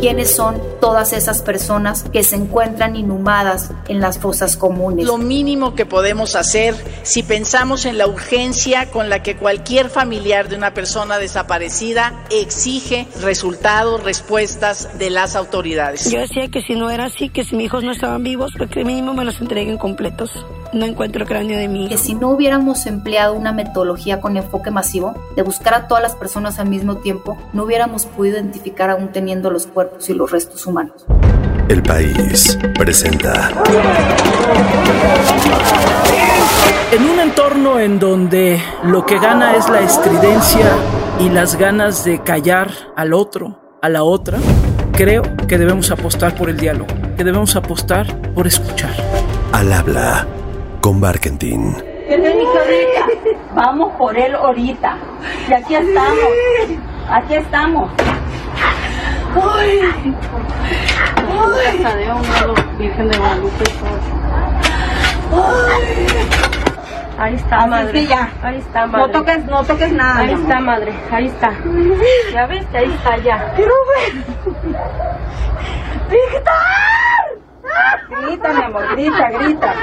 quiénes son todas esas personas que se encuentran inhumadas en las fosas comunes. Lo mínimo que podemos hacer si pensamos en la urgencia con la que cualquier familiar de una persona desaparecida exige resultados, respuestas de las autoridades. Yo decía que si no era así, que si mis hijos no estaban vivos, pues que mínimo me los entreguen completos. No encuentro cráneo de mí. Que si no hubiéramos empleado una metodología con enfoque masivo de buscar a todas las personas al mismo tiempo, no hubiéramos podido identificar aún teniendo los cuerpos y los restos humanos. El país presenta. En un entorno en donde lo que gana es la estridencia y las ganas de callar al otro, a la otra, creo que debemos apostar por el diálogo, que debemos apostar por escuchar. Al habla con Barkentin. Vamos por él ahorita. Y aquí estamos. Aquí estamos. Ay. Ay. Virgen de Guadalupe. Ahí está, madre. Ahí está, madre. No toques, no toques nada. Ahí está, madre. Ahí está. Ya ves, ahí está ya. Quiero ver. ¡Víctor! Grita, mi amor, grita, grita.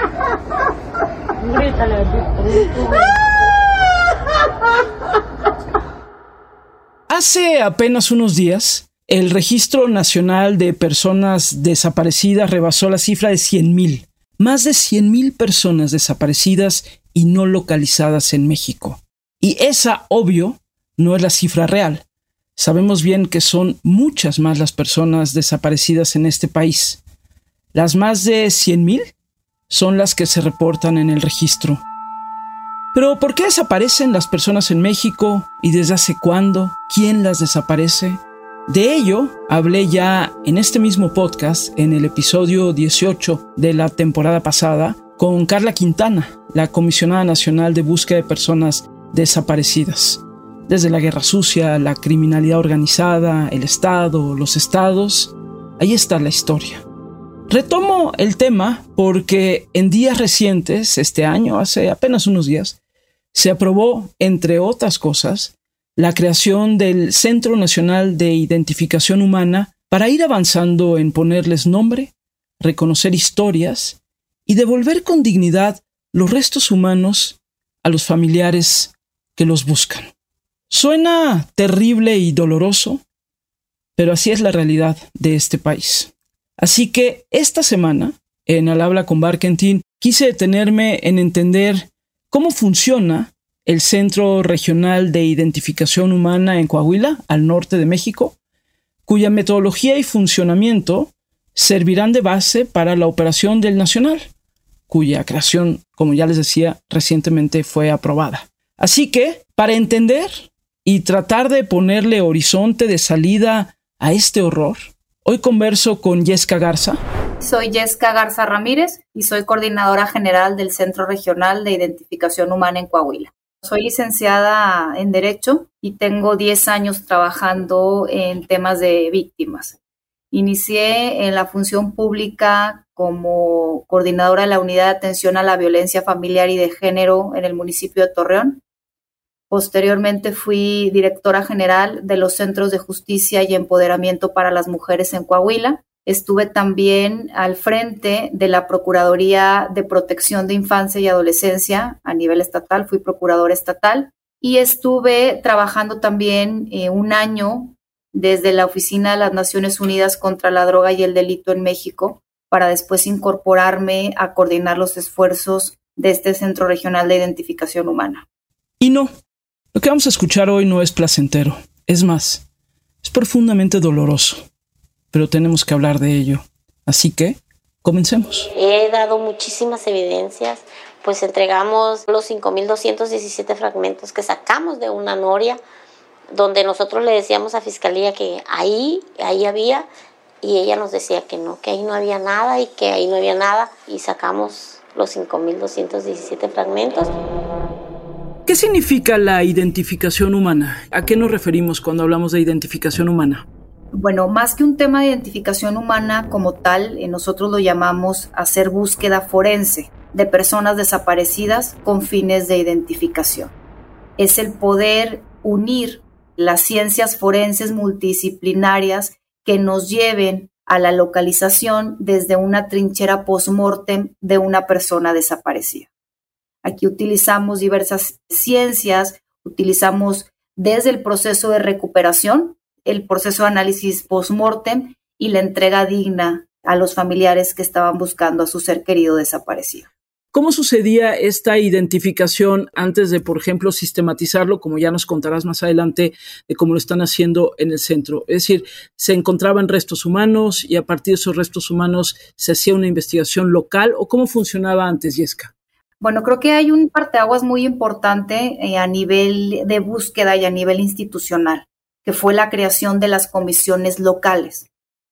Grítale. Hace apenas unos días, el Registro Nacional de Personas Desaparecidas rebasó la cifra de 100.000. Más de 100.000 personas desaparecidas y no localizadas en México. Y esa, obvio, no es la cifra real. Sabemos bien que son muchas más las personas desaparecidas en este país. Las más de 100.000 son las que se reportan en el registro. Pero ¿por qué desaparecen las personas en México y desde hace cuándo? ¿Quién las desaparece? De ello hablé ya en este mismo podcast, en el episodio 18 de la temporada pasada, con Carla Quintana, la comisionada nacional de búsqueda de personas desaparecidas. Desde la guerra sucia, la criminalidad organizada, el Estado, los estados, ahí está la historia. Retomo el tema porque en días recientes, este año, hace apenas unos días, se aprobó, entre otras cosas, la creación del Centro Nacional de Identificación Humana para ir avanzando en ponerles nombre, reconocer historias y devolver con dignidad los restos humanos a los familiares que los buscan. Suena terrible y doloroso, pero así es la realidad de este país. Así que esta semana, en Al habla con Barkentin, quise detenerme en entender cómo funciona el Centro Regional de Identificación Humana en Coahuila, al norte de México, cuya metodología y funcionamiento servirán de base para la operación del Nacional, cuya creación, como ya les decía, recientemente fue aprobada. Así que, para entender y tratar de ponerle horizonte de salida a este horror, hoy converso con Yesca Garza. Soy Yesca Garza Ramírez y soy coordinadora general del Centro Regional de Identificación Humana en Coahuila. Soy licenciada en Derecho y tengo 10 años trabajando en temas de víctimas. Inicié en la función pública como coordinadora de la Unidad de Atención a la Violencia Familiar y de Género en el municipio de Torreón. Posteriormente fui directora general de los Centros de Justicia y Empoderamiento para las Mujeres en Coahuila Estuve también al frente de la Procuraduría de Protección de Infancia y Adolescencia a nivel estatal, fui procuradora estatal y estuve trabajando también eh, un año desde la Oficina de las Naciones Unidas contra la Droga y el Delito en México para después incorporarme a coordinar los esfuerzos de este Centro Regional de Identificación Humana. Y no, lo que vamos a escuchar hoy no es placentero, es más, es profundamente doloroso pero tenemos que hablar de ello. Así que, comencemos. He dado muchísimas evidencias, pues entregamos los 5.217 fragmentos que sacamos de una noria, donde nosotros le decíamos a Fiscalía que ahí, ahí había, y ella nos decía que no, que ahí no había nada y que ahí no había nada, y sacamos los 5.217 fragmentos. ¿Qué significa la identificación humana? ¿A qué nos referimos cuando hablamos de identificación humana? Bueno, más que un tema de identificación humana como tal, eh, nosotros lo llamamos hacer búsqueda forense de personas desaparecidas con fines de identificación. Es el poder unir las ciencias forenses multidisciplinarias que nos lleven a la localización desde una trinchera post-mortem de una persona desaparecida. Aquí utilizamos diversas ciencias, utilizamos desde el proceso de recuperación, el proceso de análisis post-mortem y la entrega digna a los familiares que estaban buscando a su ser querido desaparecido. ¿Cómo sucedía esta identificación antes de, por ejemplo, sistematizarlo, como ya nos contarás más adelante, de cómo lo están haciendo en el centro? Es decir, se encontraban restos humanos y a partir de esos restos humanos se hacía una investigación local o cómo funcionaba antes, Yesca? Bueno, creo que hay un parteaguas muy importante eh, a nivel de búsqueda y a nivel institucional, que fue la creación de las comisiones locales.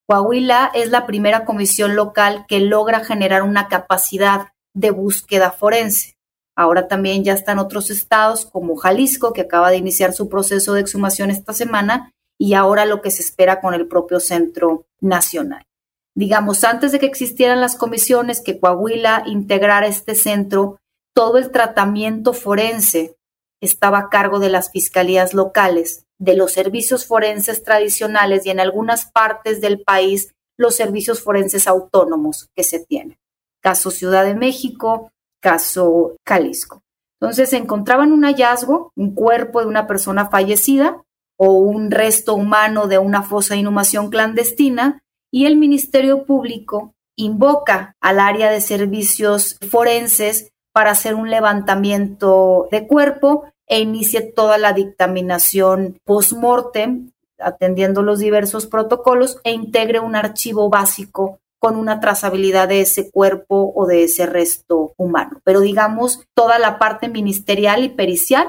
Coahuila es la primera comisión local que logra generar una capacidad de búsqueda forense. Ahora también ya están otros estados como Jalisco, que acaba de iniciar su proceso de exhumación esta semana, y ahora lo que se espera con el propio Centro Nacional. Digamos, antes de que existieran las comisiones, que Coahuila integrara este centro, todo el tratamiento forense estaba a cargo de las fiscalías locales, de los servicios forenses tradicionales y en algunas partes del país los servicios forenses autónomos que se tienen caso Ciudad de México, caso Jalisco. Entonces se encontraban un hallazgo, un cuerpo de una persona fallecida o un resto humano de una fosa de inhumación clandestina y el Ministerio Público invoca al área de servicios forenses para hacer un levantamiento de cuerpo e inicie toda la dictaminación post-mortem, atendiendo los diversos protocolos, e integre un archivo básico con una trazabilidad de ese cuerpo o de ese resto humano. Pero digamos, toda la parte ministerial y pericial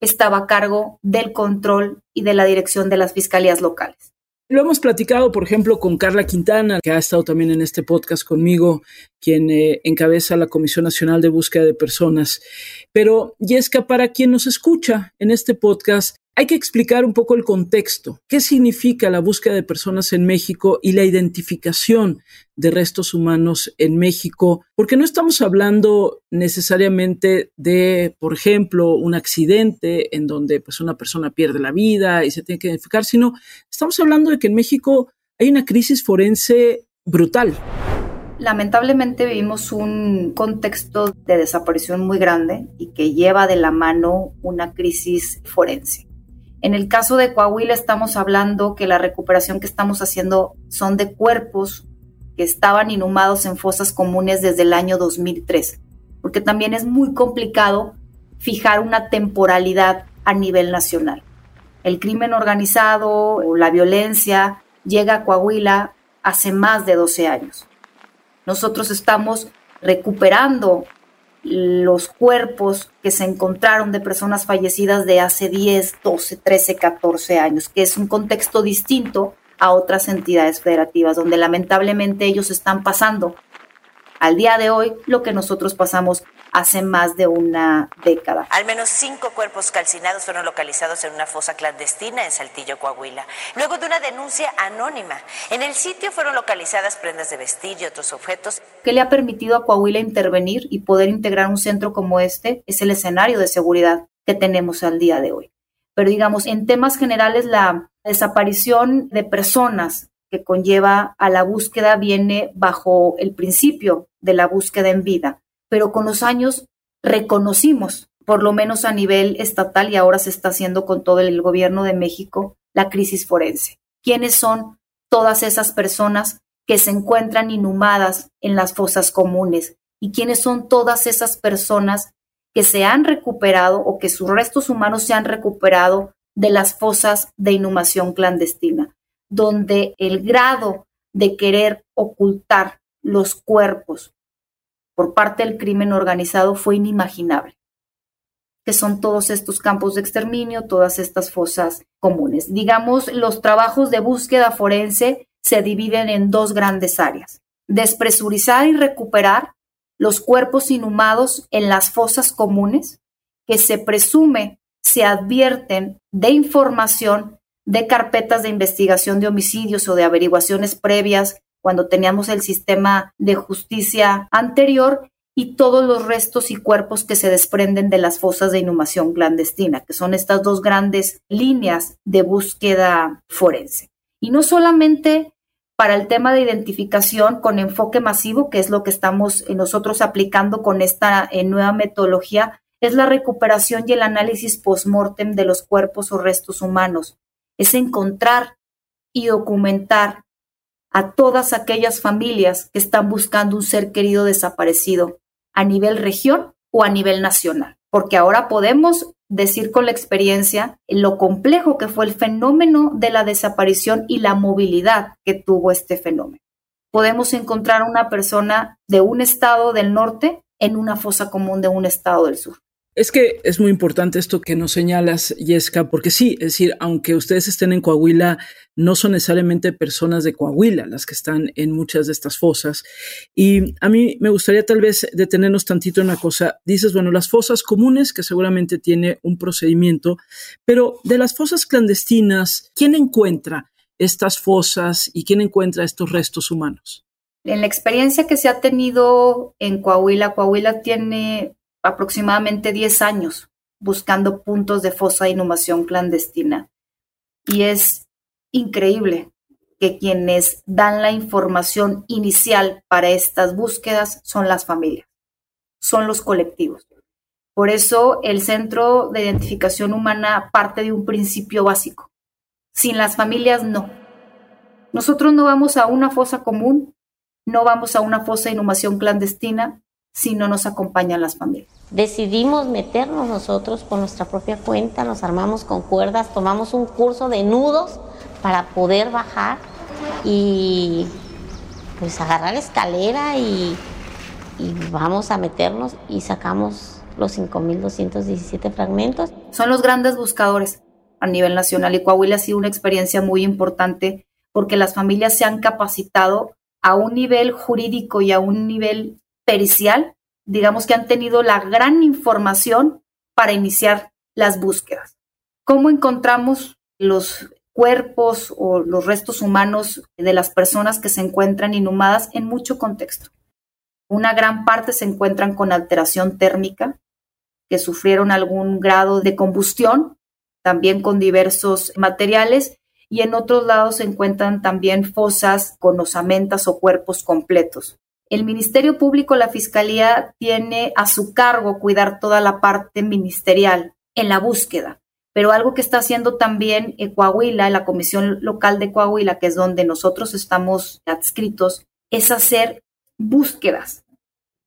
estaba a cargo del control y de la dirección de las fiscalías locales. Lo hemos platicado, por ejemplo, con Carla Quintana, que ha estado también en este podcast conmigo, quien eh, encabeza la Comisión Nacional de Búsqueda de Personas. Pero, Yesca, para quien nos escucha en este podcast, hay que explicar un poco el contexto. ¿Qué significa la búsqueda de personas en México y la identificación de restos humanos en México? Porque no estamos hablando necesariamente de, por ejemplo, un accidente en donde pues, una persona pierde la vida y se tiene que identificar, sino estamos hablando de que en México hay una crisis forense brutal. Lamentablemente vivimos un contexto de desaparición muy grande y que lleva de la mano una crisis forense. En el caso de Coahuila estamos hablando que la recuperación que estamos haciendo son de cuerpos que estaban inhumados en fosas comunes desde el año 2003, porque también es muy complicado fijar una temporalidad a nivel nacional. El crimen organizado o la violencia llega a Coahuila hace más de 12 años. Nosotros estamos recuperando los cuerpos que se encontraron de personas fallecidas de hace 10, 12, 13, 14 años, que es un contexto distinto a otras entidades federativas, donde lamentablemente ellos están pasando. Al día de hoy lo que nosotros pasamos hace más de una década. Al menos cinco cuerpos calcinados fueron localizados en una fosa clandestina en Saltillo, Coahuila, luego de una denuncia anónima. En el sitio fueron localizadas prendas de vestir y otros objetos. ¿Qué le ha permitido a Coahuila intervenir y poder integrar un centro como este? Es el escenario de seguridad que tenemos al día de hoy. Pero digamos, en temas generales, la desaparición de personas que conlleva a la búsqueda viene bajo el principio de la búsqueda en vida pero con los años reconocimos, por lo menos a nivel estatal y ahora se está haciendo con todo el gobierno de México, la crisis forense. ¿Quiénes son todas esas personas que se encuentran inhumadas en las fosas comunes? ¿Y quiénes son todas esas personas que se han recuperado o que sus restos humanos se han recuperado de las fosas de inhumación clandestina, donde el grado de querer ocultar los cuerpos por parte del crimen organizado fue inimaginable, que son todos estos campos de exterminio, todas estas fosas comunes. Digamos, los trabajos de búsqueda forense se dividen en dos grandes áreas. Despresurizar y recuperar los cuerpos inhumados en las fosas comunes, que se presume se advierten de información de carpetas de investigación de homicidios o de averiguaciones previas cuando teníamos el sistema de justicia anterior y todos los restos y cuerpos que se desprenden de las fosas de inhumación clandestina, que son estas dos grandes líneas de búsqueda forense. Y no solamente para el tema de identificación con enfoque masivo, que es lo que estamos nosotros aplicando con esta eh, nueva metodología, es la recuperación y el análisis post-mortem de los cuerpos o restos humanos. Es encontrar y documentar a todas aquellas familias que están buscando un ser querido desaparecido a nivel región o a nivel nacional, porque ahora podemos decir con la experiencia lo complejo que fue el fenómeno de la desaparición y la movilidad que tuvo este fenómeno. Podemos encontrar una persona de un estado del norte en una fosa común de un estado del sur. Es que es muy importante esto que nos señalas, Yesca, porque sí, es decir, aunque ustedes estén en Coahuila, no son necesariamente personas de Coahuila las que están en muchas de estas fosas. Y a mí me gustaría tal vez detenernos tantito en una cosa. Dices, bueno, las fosas comunes, que seguramente tiene un procedimiento, pero de las fosas clandestinas, ¿quién encuentra estas fosas y quién encuentra estos restos humanos? En la experiencia que se ha tenido en Coahuila, Coahuila tiene aproximadamente 10 años buscando puntos de fosa de inhumación clandestina. Y es increíble que quienes dan la información inicial para estas búsquedas son las familias, son los colectivos. Por eso el Centro de Identificación Humana parte de un principio básico. Sin las familias, no. Nosotros no vamos a una fosa común, no vamos a una fosa de inhumación clandestina si no nos acompañan las familias. Decidimos meternos nosotros por nuestra propia cuenta, nos armamos con cuerdas, tomamos un curso de nudos para poder bajar y pues agarrar escalera y, y vamos a meternos y sacamos los 5.217 fragmentos. Son los grandes buscadores a nivel nacional y Coahuila ha sido una experiencia muy importante porque las familias se han capacitado a un nivel jurídico y a un nivel pericial, digamos que han tenido la gran información para iniciar las búsquedas. ¿Cómo encontramos los cuerpos o los restos humanos de las personas que se encuentran inhumadas en mucho contexto? Una gran parte se encuentran con alteración térmica, que sufrieron algún grado de combustión, también con diversos materiales, y en otros lados se encuentran también fosas con osamentas o cuerpos completos. El Ministerio Público, la Fiscalía, tiene a su cargo cuidar toda la parte ministerial en la búsqueda. Pero algo que está haciendo también Coahuila, la Comisión Local de Coahuila, que es donde nosotros estamos adscritos, es hacer búsquedas,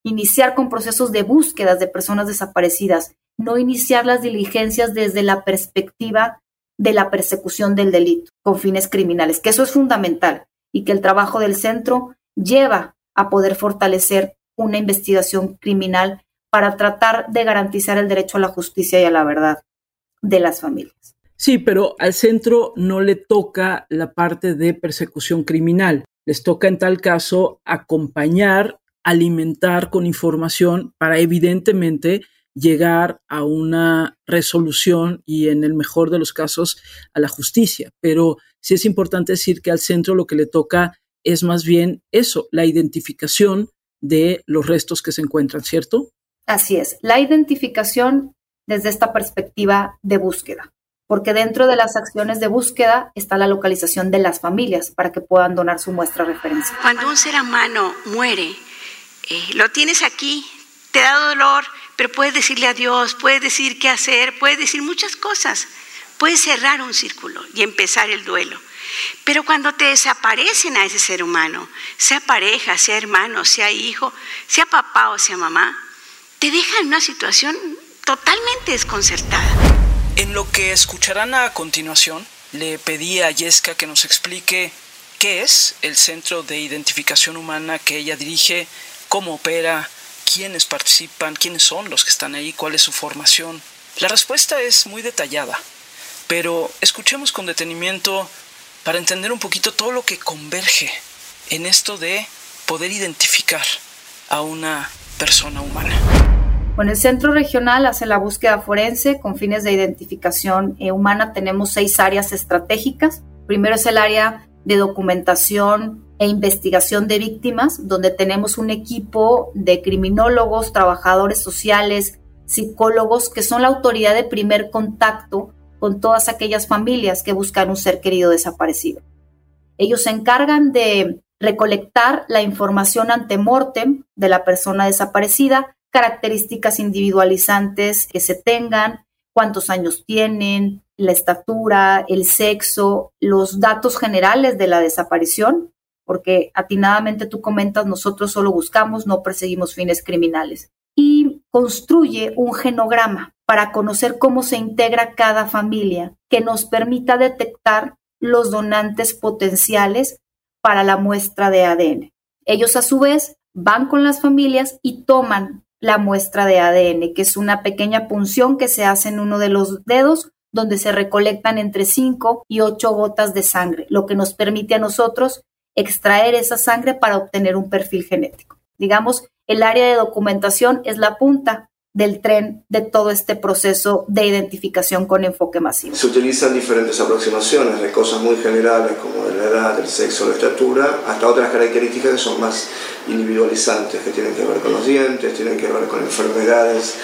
iniciar con procesos de búsquedas de personas desaparecidas, no iniciar las diligencias desde la perspectiva de la persecución del delito con fines criminales, que eso es fundamental y que el trabajo del centro lleva a poder fortalecer una investigación criminal para tratar de garantizar el derecho a la justicia y a la verdad de las familias. Sí, pero al centro no le toca la parte de persecución criminal. Les toca en tal caso acompañar, alimentar con información para evidentemente llegar a una resolución y en el mejor de los casos a la justicia. Pero sí es importante decir que al centro lo que le toca es más bien eso, la identificación de los restos que se encuentran, ¿cierto? Así es, la identificación desde esta perspectiva de búsqueda, porque dentro de las acciones de búsqueda está la localización de las familias para que puedan donar su muestra de referencia. Cuando un ser humano muere, eh, lo tienes aquí, te da dolor, pero puedes decirle adiós, puedes decir qué hacer, puedes decir muchas cosas, puedes cerrar un círculo y empezar el duelo. Pero cuando te desaparecen a ese ser humano, sea pareja, sea hermano, sea hijo, sea papá o sea mamá, te deja en una situación totalmente desconcertada. En lo que escucharán a continuación, le pedí a Yesca que nos explique qué es el Centro de Identificación Humana que ella dirige, cómo opera, quiénes participan, quiénes son los que están ahí, cuál es su formación. La respuesta es muy detallada, pero escuchemos con detenimiento para entender un poquito todo lo que converge en esto de poder identificar a una persona humana. Bueno, el Centro Regional hace la búsqueda forense con fines de identificación eh, humana. Tenemos seis áreas estratégicas. Primero es el área de documentación e investigación de víctimas, donde tenemos un equipo de criminólogos, trabajadores sociales, psicólogos, que son la autoridad de primer contacto con todas aquellas familias que buscan un ser querido desaparecido. Ellos se encargan de recolectar la información ante mortem de la persona desaparecida, características individualizantes que se tengan, cuántos años tienen, la estatura, el sexo, los datos generales de la desaparición, porque atinadamente tú comentas, nosotros solo buscamos, no perseguimos fines criminales. Y construye un genograma para conocer cómo se integra cada familia, que nos permita detectar los donantes potenciales para la muestra de ADN. Ellos a su vez van con las familias y toman la muestra de ADN, que es una pequeña punción que se hace en uno de los dedos donde se recolectan entre 5 y 8 gotas de sangre, lo que nos permite a nosotros extraer esa sangre para obtener un perfil genético. Digamos, el área de documentación es la punta del tren de todo este proceso de identificación con enfoque masivo. Se utilizan diferentes aproximaciones de cosas muy generales como de la edad, el sexo, la estatura, hasta otras características que son más individualizantes, que tienen que ver con los dientes, tienen que ver con enfermedades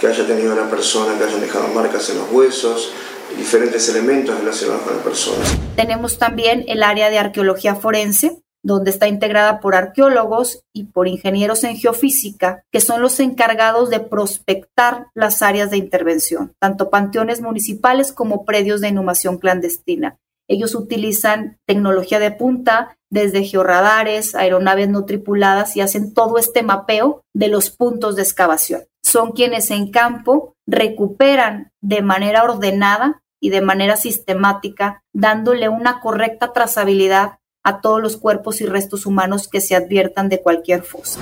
que haya tenido la persona, que hayan dejado marcas en los huesos, diferentes elementos relacionados con la persona. Tenemos también el área de arqueología forense, donde está integrada por arqueólogos y por ingenieros en geofísica, que son los encargados de prospectar las áreas de intervención, tanto panteones municipales como predios de inhumación clandestina. Ellos utilizan tecnología de punta, desde georradares, aeronaves no tripuladas y hacen todo este mapeo de los puntos de excavación. Son quienes en campo recuperan de manera ordenada y de manera sistemática, dándole una correcta trazabilidad a todos los cuerpos y restos humanos que se adviertan de cualquier fosa.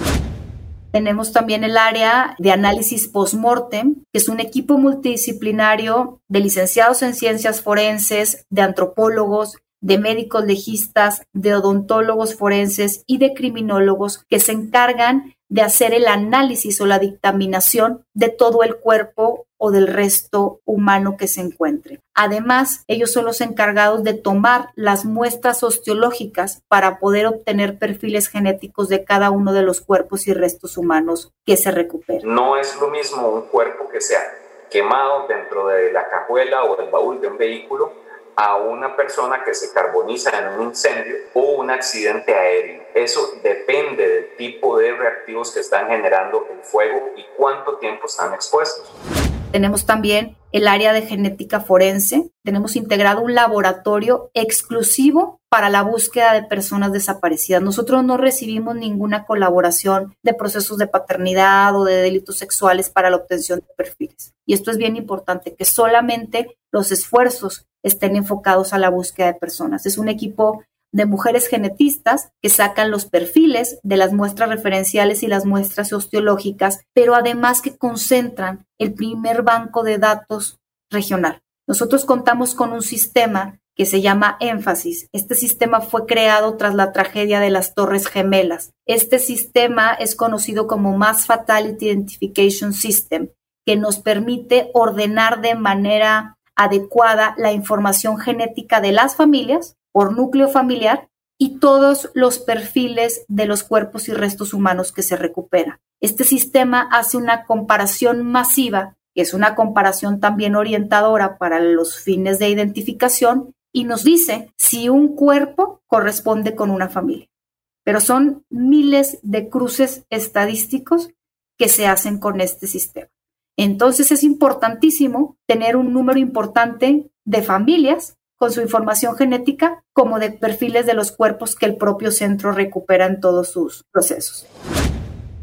Tenemos también el área de análisis post-mortem, que es un equipo multidisciplinario de licenciados en ciencias forenses, de antropólogos, de médicos legistas, de odontólogos forenses y de criminólogos que se encargan de hacer el análisis o la dictaminación de todo el cuerpo o del resto humano que se encuentre. Además, ellos son los encargados de tomar las muestras osteológicas para poder obtener perfiles genéticos de cada uno de los cuerpos y restos humanos que se recuperen. No es lo mismo un cuerpo que sea quemado dentro de la cajuela o del baúl de un vehículo a una persona que se carboniza en un incendio o un accidente aéreo. Eso depende del tipo de reactivos que están generando el fuego y cuánto tiempo están expuestos. Tenemos también el área de genética forense. Tenemos integrado un laboratorio exclusivo para la búsqueda de personas desaparecidas. Nosotros no recibimos ninguna colaboración de procesos de paternidad o de delitos sexuales para la obtención de perfiles. Y esto es bien importante, que solamente los esfuerzos estén enfocados a la búsqueda de personas. Es un equipo de mujeres genetistas que sacan los perfiles de las muestras referenciales y las muestras osteológicas, pero además que concentran el primer banco de datos regional. Nosotros contamos con un sistema que se llama Énfasis. Este sistema fue creado tras la tragedia de las Torres Gemelas. Este sistema es conocido como Mass Fatality Identification System, que nos permite ordenar de manera adecuada la información genética de las familias por núcleo familiar y todos los perfiles de los cuerpos y restos humanos que se recuperan. Este sistema hace una comparación masiva, que es una comparación también orientadora para los fines de identificación, y nos dice si un cuerpo corresponde con una familia. Pero son miles de cruces estadísticos que se hacen con este sistema. Entonces es importantísimo tener un número importante de familias con su información genética como de perfiles de los cuerpos que el propio centro recupera en todos sus procesos.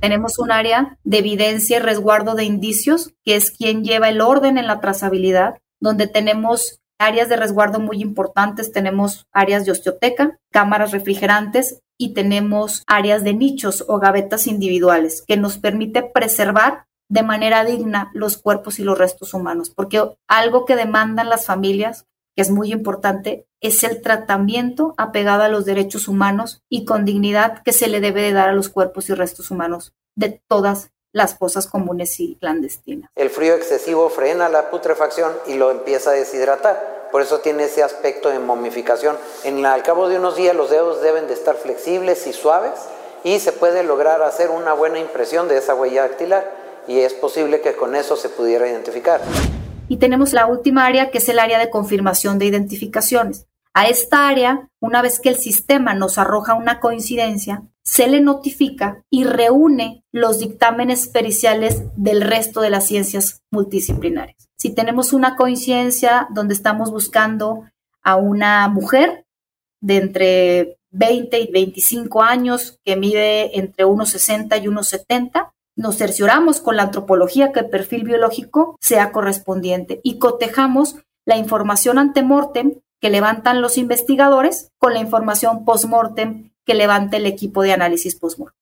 Tenemos un área de evidencia y resguardo de indicios, que es quien lleva el orden en la trazabilidad, donde tenemos áreas de resguardo muy importantes, tenemos áreas de osteoteca, cámaras refrigerantes y tenemos áreas de nichos o gavetas individuales que nos permite preservar de manera digna los cuerpos y los restos humanos, porque algo que demandan las familias, que es muy importante, es el tratamiento apegado a los derechos humanos y con dignidad que se le debe de dar a los cuerpos y restos humanos de todas las fosas comunes y clandestinas. El frío excesivo frena la putrefacción y lo empieza a deshidratar. Por eso tiene ese aspecto de momificación. En, al cabo de unos días los dedos deben de estar flexibles y suaves y se puede lograr hacer una buena impresión de esa huella dactilar y es posible que con eso se pudiera identificar. Y tenemos la última área que es el área de confirmación de identificaciones. A esta área, una vez que el sistema nos arroja una coincidencia, se le notifica y reúne los dictámenes periciales del resto de las ciencias multidisciplinarias. Si tenemos una coincidencia donde estamos buscando a una mujer de entre 20 y 25 años que mide entre 1,60 y 1,70, nos cercioramos con la antropología que el perfil biológico sea correspondiente y cotejamos la información antemortem que levantan los investigadores con la información postmortem que levanta el equipo de análisis postmortem.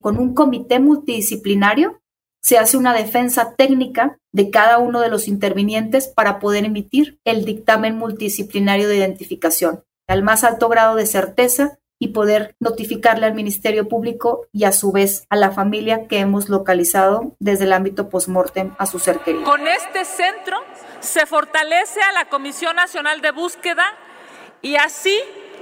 Con un comité multidisciplinario se hace una defensa técnica de cada uno de los intervinientes para poder emitir el dictamen multidisciplinario de identificación al más alto grado de certeza y poder notificarle al Ministerio Público y a su vez a la familia que hemos localizado desde el ámbito postmortem a su ser querido. Con este centro se fortalece a la Comisión Nacional de Búsqueda y así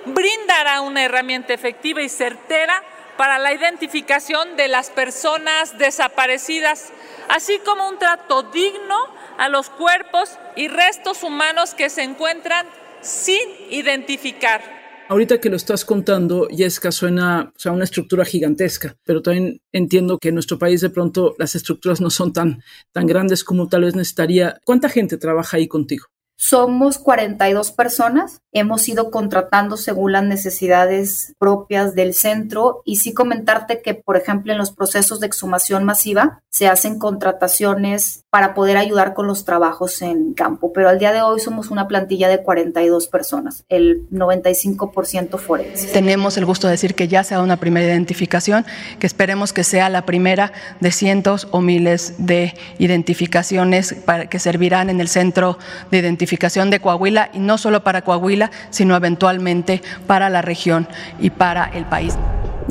brindará una herramienta efectiva y certera para la identificación de las personas desaparecidas, así como un trato digno a los cuerpos y restos humanos que se encuentran sin identificar. Ahorita que lo estás contando, Jessica, suena o sea, una estructura gigantesca, pero también entiendo que en nuestro país de pronto las estructuras no son tan, tan grandes como tal vez necesitaría. ¿Cuánta gente trabaja ahí contigo? Somos 42 personas, hemos ido contratando según las necesidades propias del centro y sí comentarte que, por ejemplo, en los procesos de exhumación masiva se hacen contrataciones para poder ayudar con los trabajos en campo, pero al día de hoy somos una plantilla de 42 personas, el 95% forense. Tenemos el gusto de decir que ya sea una primera identificación, que esperemos que sea la primera de cientos o miles de identificaciones para, que servirán en el centro de identificación de Coahuila y no solo para Coahuila, sino eventualmente para la región y para el país.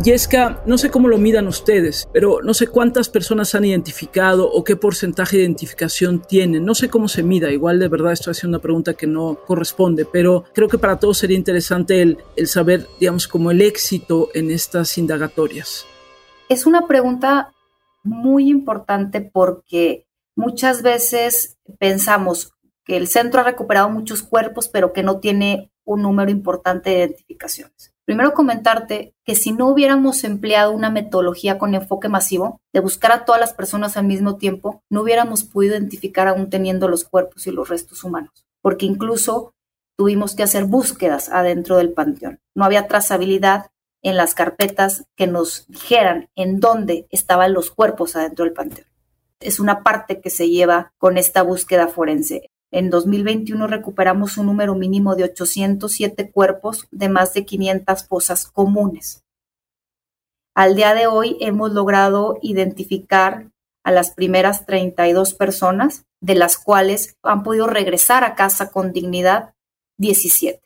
Yesca, no sé cómo lo midan ustedes, pero no sé cuántas personas han identificado o qué porcentaje de identificación tienen. No sé cómo se mida. Igual de verdad estoy haciendo una pregunta que no corresponde, pero creo que para todos sería interesante el, el saber, digamos, como el éxito en estas indagatorias. Es una pregunta muy importante porque muchas veces pensamos, que el centro ha recuperado muchos cuerpos, pero que no tiene un número importante de identificaciones. Primero comentarte que si no hubiéramos empleado una metodología con enfoque masivo, de buscar a todas las personas al mismo tiempo, no hubiéramos podido identificar aún teniendo los cuerpos y los restos humanos, porque incluso tuvimos que hacer búsquedas adentro del panteón. No había trazabilidad en las carpetas que nos dijeran en dónde estaban los cuerpos adentro del panteón. Es una parte que se lleva con esta búsqueda forense. En 2021 recuperamos un número mínimo de 807 cuerpos de más de 500 fosas comunes. Al día de hoy hemos logrado identificar a las primeras 32 personas, de las cuales han podido regresar a casa con dignidad 17.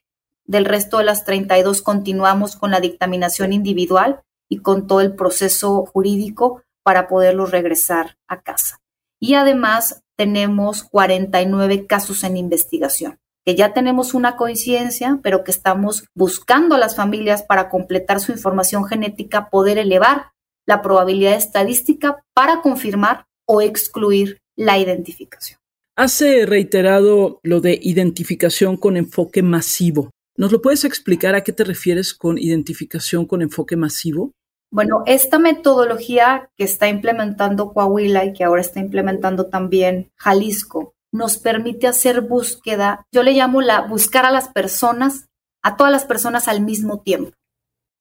Del resto de las 32 continuamos con la dictaminación individual y con todo el proceso jurídico para poderlos regresar a casa. Y además tenemos 49 casos en investigación, que ya tenemos una coincidencia, pero que estamos buscando a las familias para completar su información genética, poder elevar la probabilidad estadística para confirmar o excluir la identificación. Hace reiterado lo de identificación con enfoque masivo. ¿Nos lo puedes explicar a qué te refieres con identificación con enfoque masivo? Bueno, esta metodología que está implementando Coahuila y que ahora está implementando también Jalisco nos permite hacer búsqueda, yo le llamo la buscar a las personas, a todas las personas al mismo tiempo.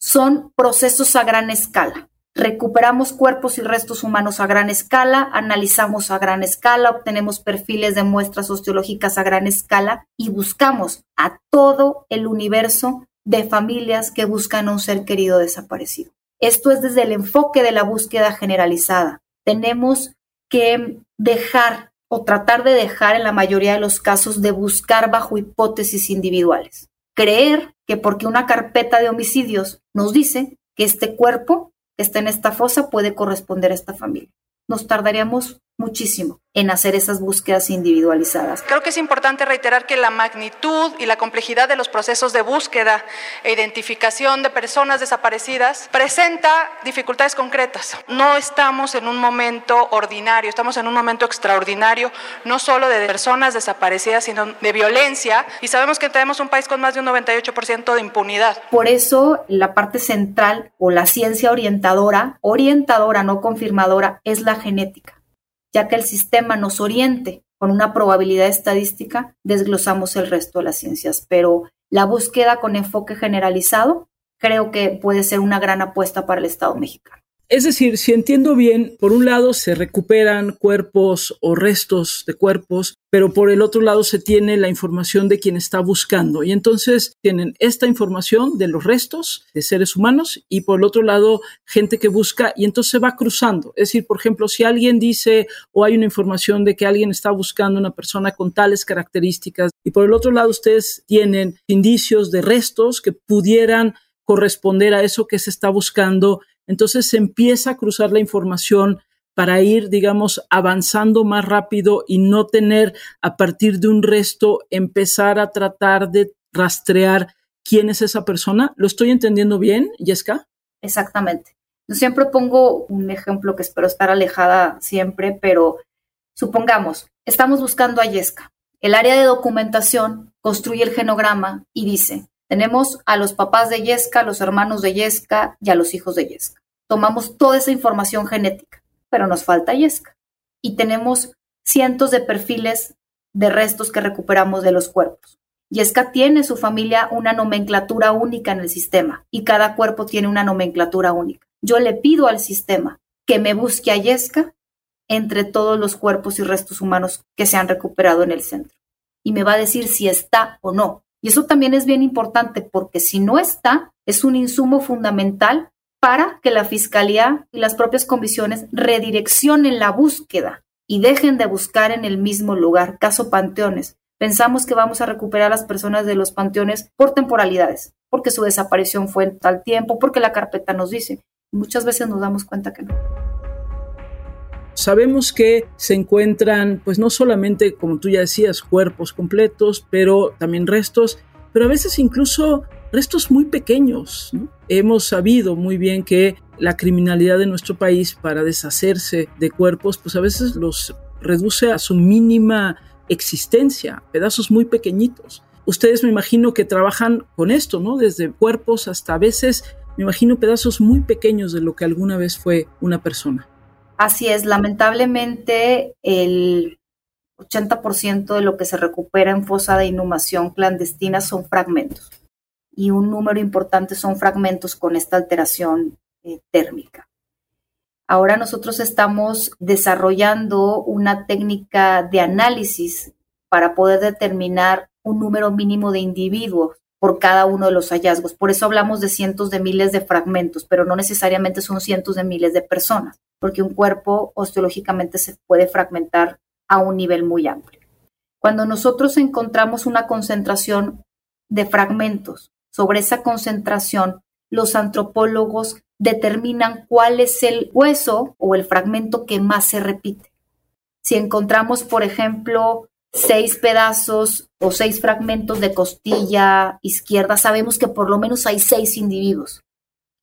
Son procesos a gran escala. Recuperamos cuerpos y restos humanos a gran escala, analizamos a gran escala, obtenemos perfiles de muestras osteológicas a gran escala y buscamos a todo el universo de familias que buscan a un ser querido desaparecido. Esto es desde el enfoque de la búsqueda generalizada. Tenemos que dejar o tratar de dejar en la mayoría de los casos de buscar bajo hipótesis individuales. Creer que porque una carpeta de homicidios nos dice que este cuerpo que está en esta fosa puede corresponder a esta familia. Nos tardaríamos muchísimo en hacer esas búsquedas individualizadas. Creo que es importante reiterar que la magnitud y la complejidad de los procesos de búsqueda e identificación de personas desaparecidas presenta dificultades concretas. No estamos en un momento ordinario, estamos en un momento extraordinario, no solo de personas desaparecidas, sino de violencia, y sabemos que tenemos un país con más de un 98% de impunidad. Por eso la parte central o la ciencia orientadora, orientadora, no confirmadora, es la genética ya que el sistema nos oriente con una probabilidad estadística, desglosamos el resto de las ciencias. Pero la búsqueda con enfoque generalizado creo que puede ser una gran apuesta para el Estado mexicano. Es decir, si entiendo bien, por un lado se recuperan cuerpos o restos de cuerpos, pero por el otro lado se tiene la información de quien está buscando. Y entonces tienen esta información de los restos de seres humanos y por el otro lado gente que busca y entonces se va cruzando. Es decir, por ejemplo, si alguien dice o hay una información de que alguien está buscando una persona con tales características y por el otro lado ustedes tienen indicios de restos que pudieran corresponder a eso que se está buscando entonces se empieza a cruzar la información para ir, digamos, avanzando más rápido y no tener a partir de un resto empezar a tratar de rastrear quién es esa persona. ¿Lo estoy entendiendo bien, Jessica? Exactamente. Yo siempre pongo un ejemplo que espero estar alejada siempre, pero supongamos, estamos buscando a Yesca. El área de documentación construye el genograma y dice, tenemos a los papás de Yesca, a los hermanos de Yesca y a los hijos de Yesca. Tomamos toda esa información genética, pero nos falta Yesca. Y tenemos cientos de perfiles de restos que recuperamos de los cuerpos. Yesca tiene su familia una nomenclatura única en el sistema y cada cuerpo tiene una nomenclatura única. Yo le pido al sistema que me busque a Yesca entre todos los cuerpos y restos humanos que se han recuperado en el centro. Y me va a decir si está o no. Y eso también es bien importante porque si no está, es un insumo fundamental para que la Fiscalía y las propias comisiones redireccionen la búsqueda y dejen de buscar en el mismo lugar. Caso Panteones. Pensamos que vamos a recuperar a las personas de los panteones por temporalidades, porque su desaparición fue en tal tiempo, porque la carpeta nos dice. Muchas veces nos damos cuenta que no. Sabemos que se encuentran, pues no solamente, como tú ya decías, cuerpos completos, pero también restos, pero a veces incluso restos muy pequeños. Hemos sabido muy bien que la criminalidad de nuestro país para deshacerse de cuerpos, pues a veces los reduce a su mínima existencia, pedazos muy pequeñitos. Ustedes me imagino que trabajan con esto, ¿no? Desde cuerpos hasta a veces, me imagino pedazos muy pequeños de lo que alguna vez fue una persona. Así es, lamentablemente el 80% de lo que se recupera en fosa de inhumación clandestina son fragmentos y un número importante son fragmentos con esta alteración eh, térmica. Ahora nosotros estamos desarrollando una técnica de análisis para poder determinar un número mínimo de individuos por cada uno de los hallazgos. Por eso hablamos de cientos de miles de fragmentos, pero no necesariamente son cientos de miles de personas, porque un cuerpo osteológicamente se puede fragmentar a un nivel muy amplio. Cuando nosotros encontramos una concentración de fragmentos, sobre esa concentración, los antropólogos determinan cuál es el hueso o el fragmento que más se repite. Si encontramos, por ejemplo, seis pedazos o seis fragmentos de costilla izquierda, sabemos que por lo menos hay seis individuos.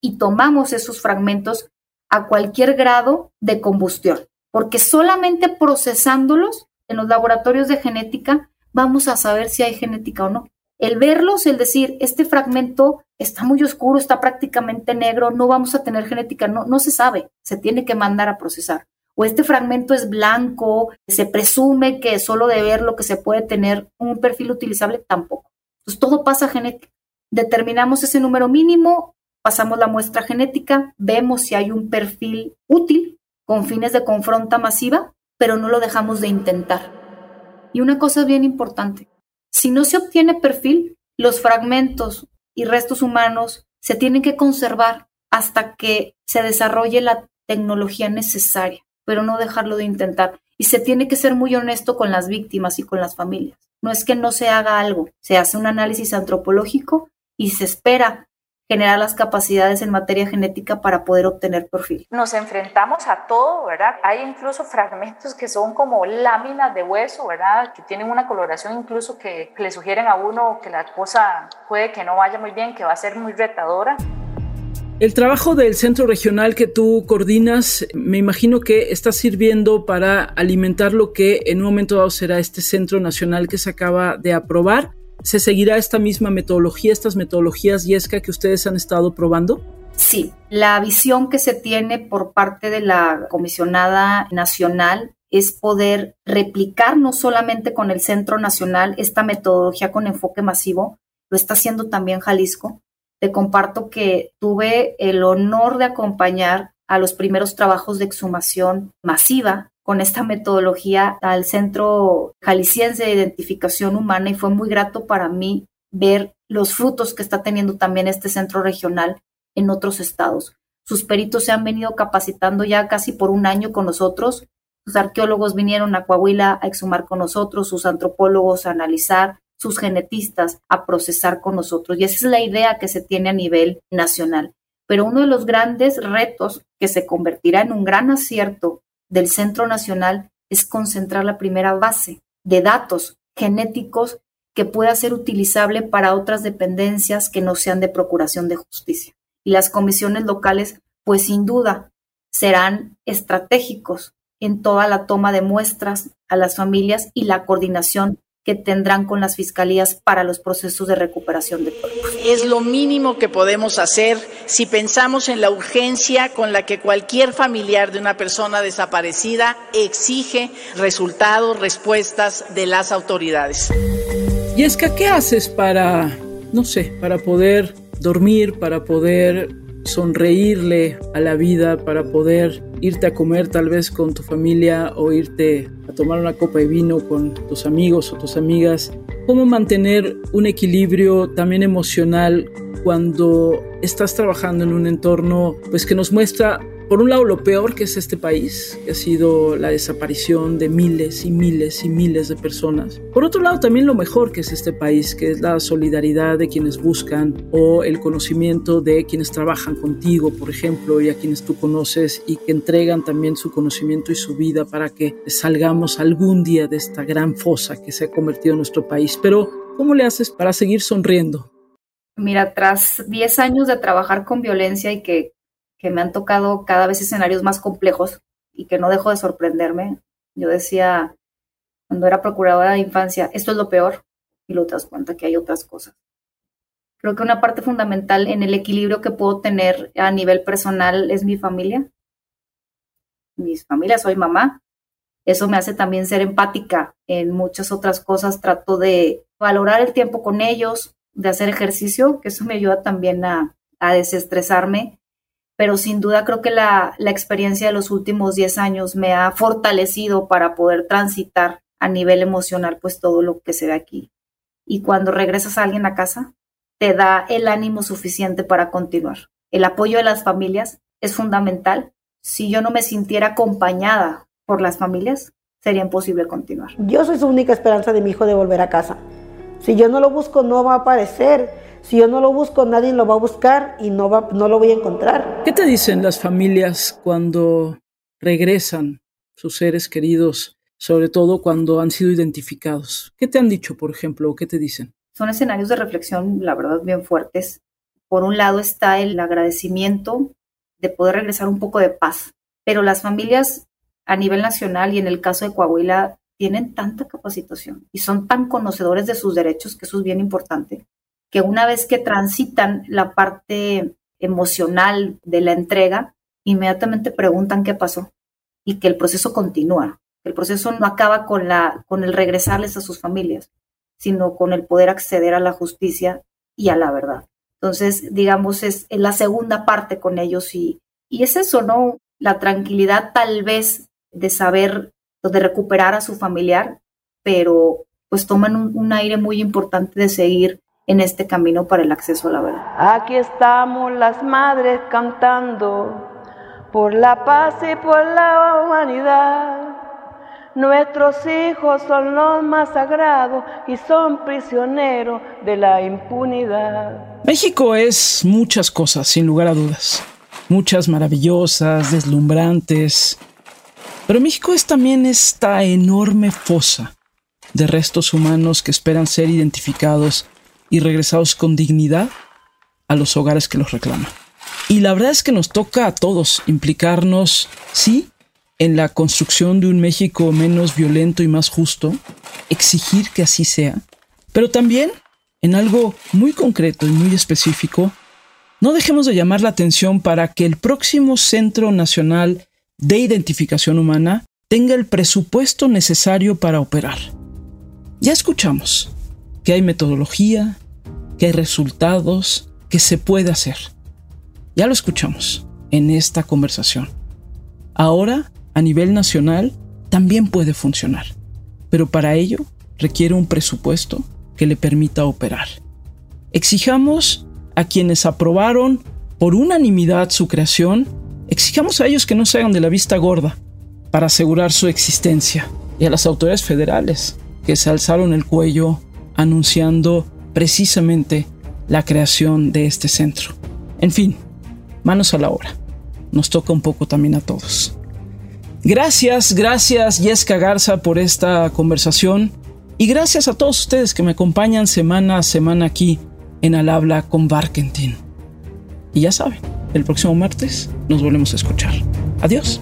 Y tomamos esos fragmentos a cualquier grado de combustión, porque solamente procesándolos en los laboratorios de genética vamos a saber si hay genética o no. El verlos, el decir, este fragmento está muy oscuro, está prácticamente negro, no vamos a tener genética, no, no se sabe, se tiene que mandar a procesar o este fragmento es blanco, se presume que solo de ver lo que se puede tener un perfil utilizable, tampoco. Entonces todo pasa genética. Determinamos ese número mínimo, pasamos la muestra genética, vemos si hay un perfil útil con fines de confronta masiva, pero no lo dejamos de intentar. Y una cosa bien importante, si no se obtiene perfil, los fragmentos y restos humanos se tienen que conservar hasta que se desarrolle la tecnología necesaria pero no dejarlo de intentar. Y se tiene que ser muy honesto con las víctimas y con las familias. No es que no se haga algo, se hace un análisis antropológico y se espera generar las capacidades en materia genética para poder obtener perfil. Nos enfrentamos a todo, ¿verdad? Hay incluso fragmentos que son como láminas de hueso, ¿verdad? Que tienen una coloración incluso que, le sugieren a uno que la cosa puede que no vaya muy bien, que va a ser muy retadora. El trabajo del centro regional que tú coordinas, me imagino que está sirviendo para alimentar lo que en un momento dado será este centro nacional que se acaba de aprobar. ¿Se seguirá esta misma metodología, estas metodologías YESCA que ustedes han estado probando? Sí, la visión que se tiene por parte de la comisionada nacional es poder replicar no solamente con el Centro Nacional esta metodología con enfoque masivo, lo está haciendo también Jalisco. Te comparto que tuve el honor de acompañar a los primeros trabajos de exhumación masiva con esta metodología al Centro Jalisciense de Identificación Humana y fue muy grato para mí ver los frutos que está teniendo también este centro regional en otros estados. Sus peritos se han venido capacitando ya casi por un año con nosotros. Sus arqueólogos vinieron a Coahuila a exhumar con nosotros, sus antropólogos a analizar, sus genetistas a procesar con nosotros. Y esa es la idea que se tiene a nivel nacional. Pero uno de los grandes retos que se convertirá en un gran acierto del Centro Nacional es concentrar la primera base de datos genéticos que pueda ser utilizable para otras dependencias que no sean de procuración de justicia. Y las comisiones locales, pues sin duda, serán estratégicos en toda la toma de muestras a las familias y la coordinación que tendrán con las fiscalías para los procesos de recuperación de cuerpos. Es lo mínimo que podemos hacer si pensamos en la urgencia con la que cualquier familiar de una persona desaparecida exige resultados, respuestas de las autoridades. Y es que, ¿qué haces para, no sé, para poder dormir, para poder sonreírle a la vida, para poder irte a comer tal vez con tu familia o irte a tomar una copa de vino con tus amigos o tus amigas. Cómo mantener un equilibrio también emocional cuando estás trabajando en un entorno pues que nos muestra por un lado, lo peor que es este país, que ha sido la desaparición de miles y miles y miles de personas. Por otro lado, también lo mejor que es este país, que es la solidaridad de quienes buscan o el conocimiento de quienes trabajan contigo, por ejemplo, y a quienes tú conoces y que entregan también su conocimiento y su vida para que salgamos algún día de esta gran fosa que se ha convertido en nuestro país. Pero, ¿cómo le haces para seguir sonriendo? Mira, tras 10 años de trabajar con violencia y que que me han tocado cada vez escenarios más complejos y que no dejo de sorprenderme. Yo decía, cuando era procuradora de infancia, esto es lo peor, y lo te das cuenta que hay otras cosas. Creo que una parte fundamental en el equilibrio que puedo tener a nivel personal es mi familia. Mis familias, soy mamá. Eso me hace también ser empática en muchas otras cosas. Trato de valorar el tiempo con ellos, de hacer ejercicio, que eso me ayuda también a, a desestresarme pero sin duda creo que la, experiencia de los últimos 10 años me ha fortalecido para poder transitar a nivel emocional pues todo lo que se ve aquí. Y cuando regresas a alguien a casa, te da el ánimo suficiente para continuar. El apoyo de las familias es fundamental. Si yo no me sintiera acompañada por las familias, sería imposible continuar. Yo soy su única esperanza de mi hijo de volver a casa. Si yo no lo busco, no va a aparecer si yo no lo busco, nadie lo va a buscar y no, va, no lo voy a encontrar. ¿Qué te dicen las familias cuando regresan sus seres queridos, sobre todo cuando han sido identificados? ¿Qué te han dicho, por ejemplo, o qué te dicen? Son escenarios de reflexión, la verdad, bien fuertes. Por un lado está el agradecimiento de poder regresar un poco de paz, pero las familias a nivel nacional y en el caso de Coahuila tienen tanta capacitación y son tan conocedores de sus derechos, que eso es bien importante, que una vez que transitan la parte emocional de la entrega, inmediatamente preguntan qué pasó y que el proceso continúa. El proceso no acaba con, la, con el regresarles a sus familias, sino con el poder acceder a la justicia y a la verdad. Entonces, digamos, es, la segunda parte con ellos y, y es eso, ¿no? La tranquilidad tal vez de saber, de recuperar a su familiar, pero pues toman un, un aire muy importante de seguir en este camino para el acceso a la verdad. Aquí estamos las madres cantando por la paz y por la humanidad. Nuestros hijos son los más sagrados y son prisioneros de la impunidad. México es muchas cosas, sin lugar a dudas. Muchas maravillosas, deslumbrantes. Pero México es también esta enorme fosa de restos humanos que esperan ser identificados y regresados con dignidad a los hogares que los reclaman. Y la verdad es que nos toca a todos implicarnos, sí, en la construcción de un México menos violento y más justo, exigir que así sea, pero también en algo muy concreto y muy específico, no dejemos de llamar la atención para que el próximo Centro Nacional de Identificación Humana tenga el presupuesto necesario para operar. Ya escuchamos que hay metodología, que hay resultados, que se puede hacer. Ya lo escuchamos en esta conversación. Ahora a nivel nacional también puede funcionar, pero para ello requiere un presupuesto que le permita operar. Exijamos a quienes aprobaron por unanimidad su creación, exijamos a ellos que no se hagan de la vista gorda para asegurar su existencia y a las autoridades federales que se alzaron el cuello anunciando precisamente la creación de este centro. En fin, manos a la obra. Nos toca un poco también a todos. Gracias, gracias Yesca Garza por esta conversación y gracias a todos ustedes que me acompañan semana a semana aquí en Al Habla con Barkentin. Y ya saben, el próximo martes nos volvemos a escuchar. Adiós.